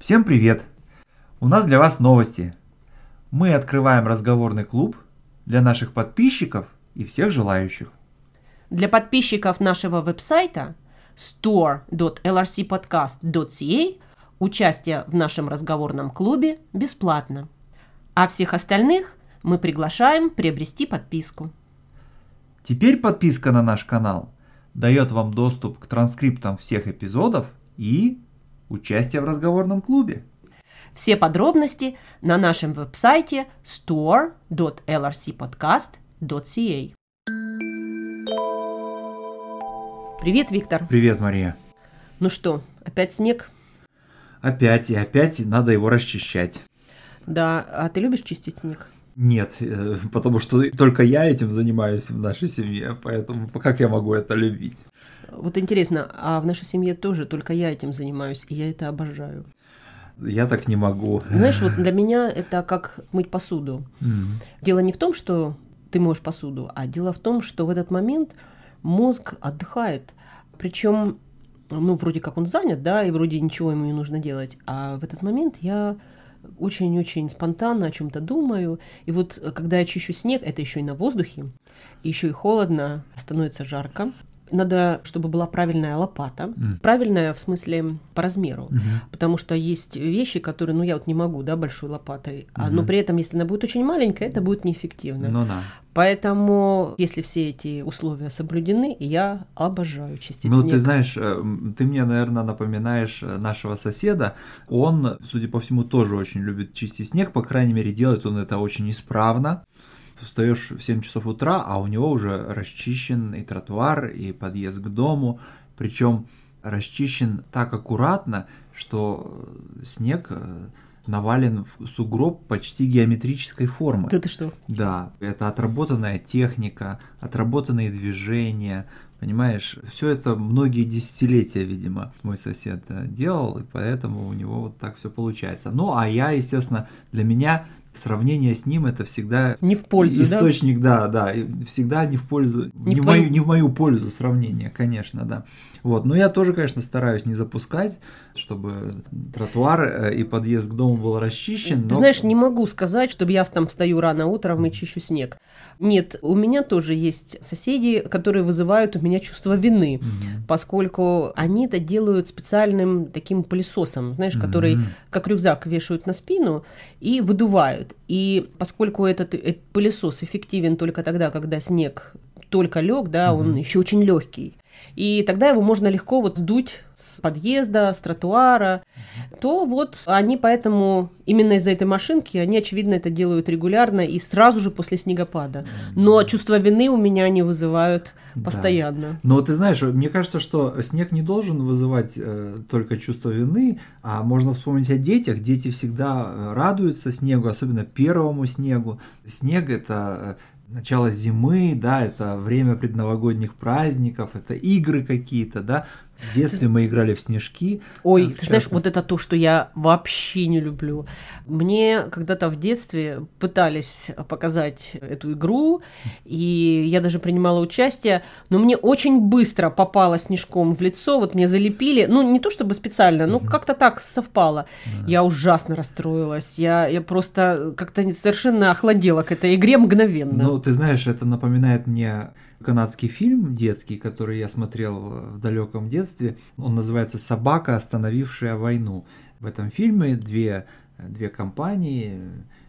Всем привет! У нас для вас новости. Мы открываем разговорный клуб для наших подписчиков и всех желающих. Для подписчиков нашего веб-сайта store.lrcpodcast.ca участие в нашем разговорном клубе бесплатно. А всех остальных мы приглашаем приобрести подписку. Теперь подписка на наш канал дает вам доступ к транскриптам всех эпизодов и участие в разговорном клубе. Все подробности на нашем веб-сайте store.lrcpodcast.ca. Привет, Виктор. Привет, Мария. Ну что, опять снег? Опять и опять надо его расчищать. Да, а ты любишь чистить снег? Нет, э, потому что только я этим занимаюсь в нашей семье, поэтому как я могу это любить? Вот интересно, а в нашей семье тоже только я этим занимаюсь, и я это обожаю. Я так не могу. Знаешь, вот для меня это как мыть посуду. М. Дело не в том, что ты моешь посуду, а дело в том, что в этот момент мозг отдыхает. Причем, ну, вроде как он занят, да, и вроде ничего ему не нужно делать. А в этот момент я очень-очень спонтанно о чем-то думаю. И вот э, когда я чищу снег, это еще и на воздухе, еще и холодно, становится жарко. Надо, чтобы была правильная лопата. Мгм. Правильная в смысле по размеру. Мгм. Потому что есть вещи, которые, ну, я вот не могу, да, большой лопатой. А, но при этом, если она будет очень маленькая, это будет неэффективно. Ну да. Поэтому, если все эти условия соблюдены, я обожаю чистить Ну, снег. ты знаешь, э, ты мне, наверное, напоминаешь э, нашего соседа. Он, судя по всему, тоже очень любит чистить снег. По крайней мере, делает он это очень исправно. Встаешь в 7 часов утра, а у него уже расчищен и тротуар, и подъезд к дому. Причем расчищен так аккуратно, что снег э, навален в сугроб почти геометрической формы. Да ты что? Да, это отработанная техника, отработанные движения, понимаешь, все это многие десятилетия, видимо, мой сосед э, делал, и поэтому у него вот так все получается. Ну, а я, естественно, для меня сравнение с ним это всегда Не в пользу, да? источник, да, да, и всегда не в пользу, Не не, в в мою, твою- не в мою пользу сравнение, конечно, да. Вот, но я тоже, конечно, стараюсь не запускать, чтобы тротуар э, и подъезд к дому был расчищен. Ты но- знаешь, не могу сказать, чтобы я там встаю рано утром и чищу снег. Нет, у меня тоже есть соседи, которые вызывают у меня чувство вины, Мгм. поскольку они это делают специальным таким пылесосом, знаешь, который Мгм. как рюкзак вешают на спину и выдувают. И поскольку этот э, пылесос эффективен только тогда, когда снег только лег, да, он Мгм. еще очень легкий. И тогда его можно легко вот сдуть с подъезда, с тротуара, то вот они поэтому именно из-за этой машинки, они, очевидно, это делают регулярно и сразу же после снегопада. Но чувство вины у меня они вызывают Да. постоянно. Но ты знаешь, мне кажется, что снег не должен вызывать э, только чувство вины, а можно вспомнить о детях. Дети всегда э, радуются снегу, особенно первому снегу. Снег это э, начало зимы, да, это время предновогодних праздников, это игры какие-то, да. В детстве мы играли в снежки. Ой, в ты знаешь, вот это то, что я вообще не люблю. Мне когда-то в детстве пытались показать эту игру, и я даже принимала участие, но мне очень быстро попало снежком в лицо, вот мне залепили, ну не то чтобы специально, но как-то так совпало. Я ужасно расстроилась, я, я просто как-то совершенно охладела к этой игре мгновенно. Ну, ты знаешь, это напоминает мне канадский фильм детский, который я смотрел в далеком детстве. Он называется «Собака, остановившая войну». В этом фильме две, две компании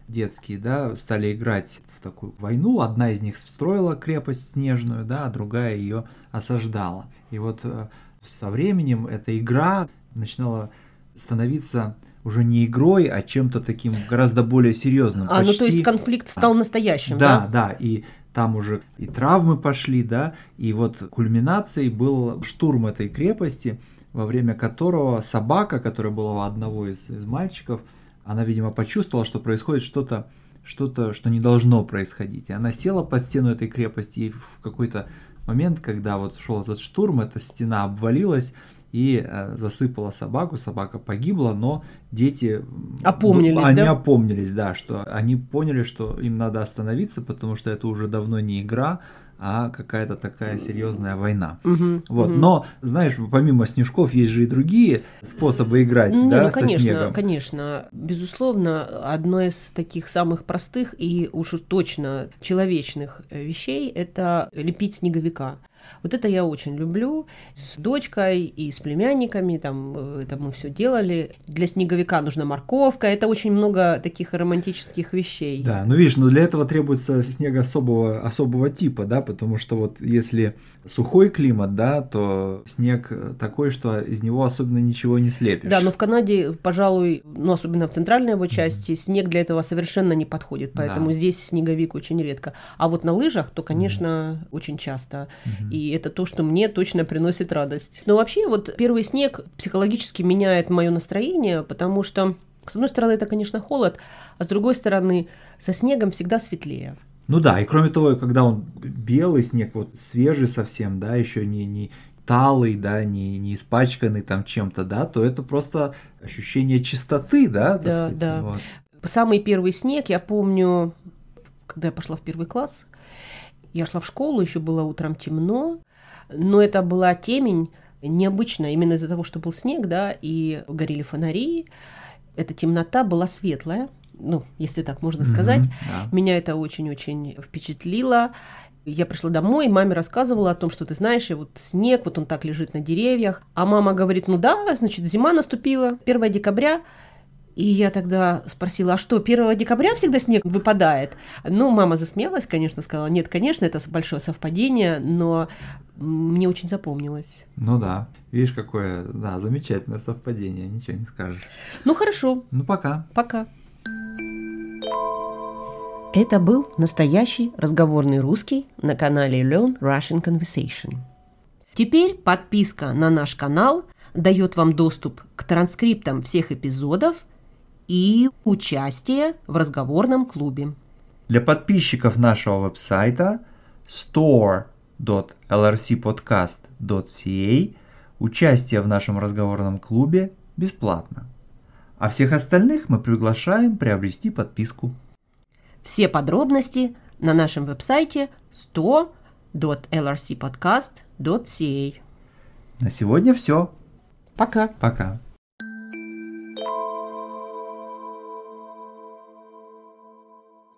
детские, да, стали играть в такую войну. Одна из них строила крепость снежную, да, а другая ее осаждала. И вот э, со временем эта игра начинала становиться уже не игрой, а чем-то таким гораздо более серьезным. а, ну то есть Почти- конфликт стал настоящим, да, да? да, и там уже и травмы пошли, да, и вот кульминацией был штурм этой крепости, во время которого собака, которая была у одного из, из мальчиков, она, видимо, почувствовала, что происходит что-то, что-то, что не должно происходить. И она села под стену этой крепости, и в какой-то момент, когда вот шел этот штурм, эта стена обвалилась, и э, засыпала собаку, собака погибла, но дети м, Опомнились, ну, они да? опомнились, да, что они поняли, что им надо остановиться, потому что это уже давно не игра, а какая-то такая серьезная война. Мгм, Вот. мгм. Но, знаешь, помимо снежков есть же и другие способы играть, Не, да, ну, со конечно, снегом. конечно. Безусловно, одно из таких самых простых и уж точно человечных э, вещей – это лепить снеговика. Вот это я очень люблю. С дочкой и с племянниками там э, это мы все делали. Для снеговика нужна морковка. Это очень много таких романтических вещей. Да, ну видишь, но для этого требуется снег особого, особого типа, да, потому что вот если сухой климат, да, то снег такой, что из него особенно ничего не слепишь. Да, но в Канаде, пожалуй, ну особенно в центральной его части, снег для этого совершенно не подходит, поэтому Да. здесь снеговик очень редко. А вот на лыжах, то, конечно, очень часто. И это то, что мне точно приносит радость. Но вообще вот первый снег психологически меняет мое настроение, потому что с одной стороны, это, конечно, холод, а с другой стороны, со снегом всегда светлее. Ну да, и кроме того, когда он белый снег, вот свежий совсем, да, еще не, не талый, да, не, не испачканный там чем-то, да, то это просто ощущение чистоты, да, Да, сказать, да. вот. Самый первый снег, я помню, когда я пошла в первый класс, я шла в школу, еще было утром темно, но это была темень необычная, именно из-за того, что был снег, да, и горели фонари, эта темнота была светлая, ну, если так можно сказать. Мгм, да. Меня это очень-очень впечатлило. Я пришла домой, маме рассказывала о том, что ты знаешь, и вот снег, вот он так лежит на деревьях. А мама говорит, ну да, значит, зима наступила, 1 декабря. И я тогда спросила, а что, 1 декабря всегда снег выпадает? Ну, мама засмеялась, конечно, сказала, нет, конечно, это большое совпадение, но мне очень запомнилось. Ну да, видишь, какое, да, замечательное совпадение, ничего не скажешь. Ну, хорошо, Ну пока. пока. Это был настоящий разговорный русский на канале Learn Russian Conversation. Теперь подписка на наш канал дает вам доступ к транскриптам всех эпизодов и участие в разговорном клубе. Для подписчиков нашего веб-сайта store.lrcpodcast.ca участие в нашем разговорном клубе бесплатно. А всех остальных мы приглашаем приобрести подписку. Все подробности на нашем веб-сайте 100.lrcpodcast.ca. На сегодня все. Пока! Пока.